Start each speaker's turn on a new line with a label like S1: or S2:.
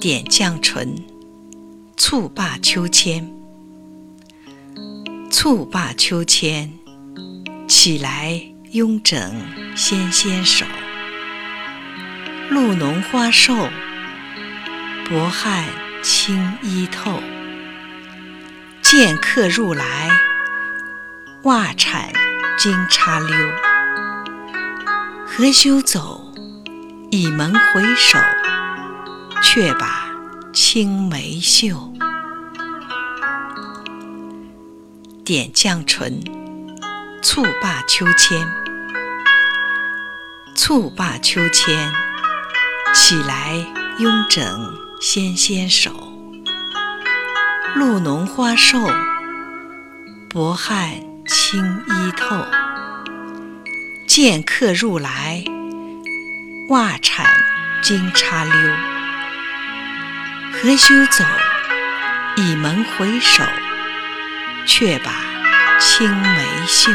S1: 点绛唇，蹴罢秋千。蹴罢秋千，起来慵整纤纤手。露浓花瘦，薄汗轻衣透。见客入来，袜铲惊插溜。何羞走，倚门回首。却把青梅嗅，点绛唇，蹴罢秋千。蹴罢秋千，起来慵整纤纤手。露浓花瘦，薄汗轻衣透。见客入来，袜铲惊插溜。何须走，倚门回首，却把青梅嗅。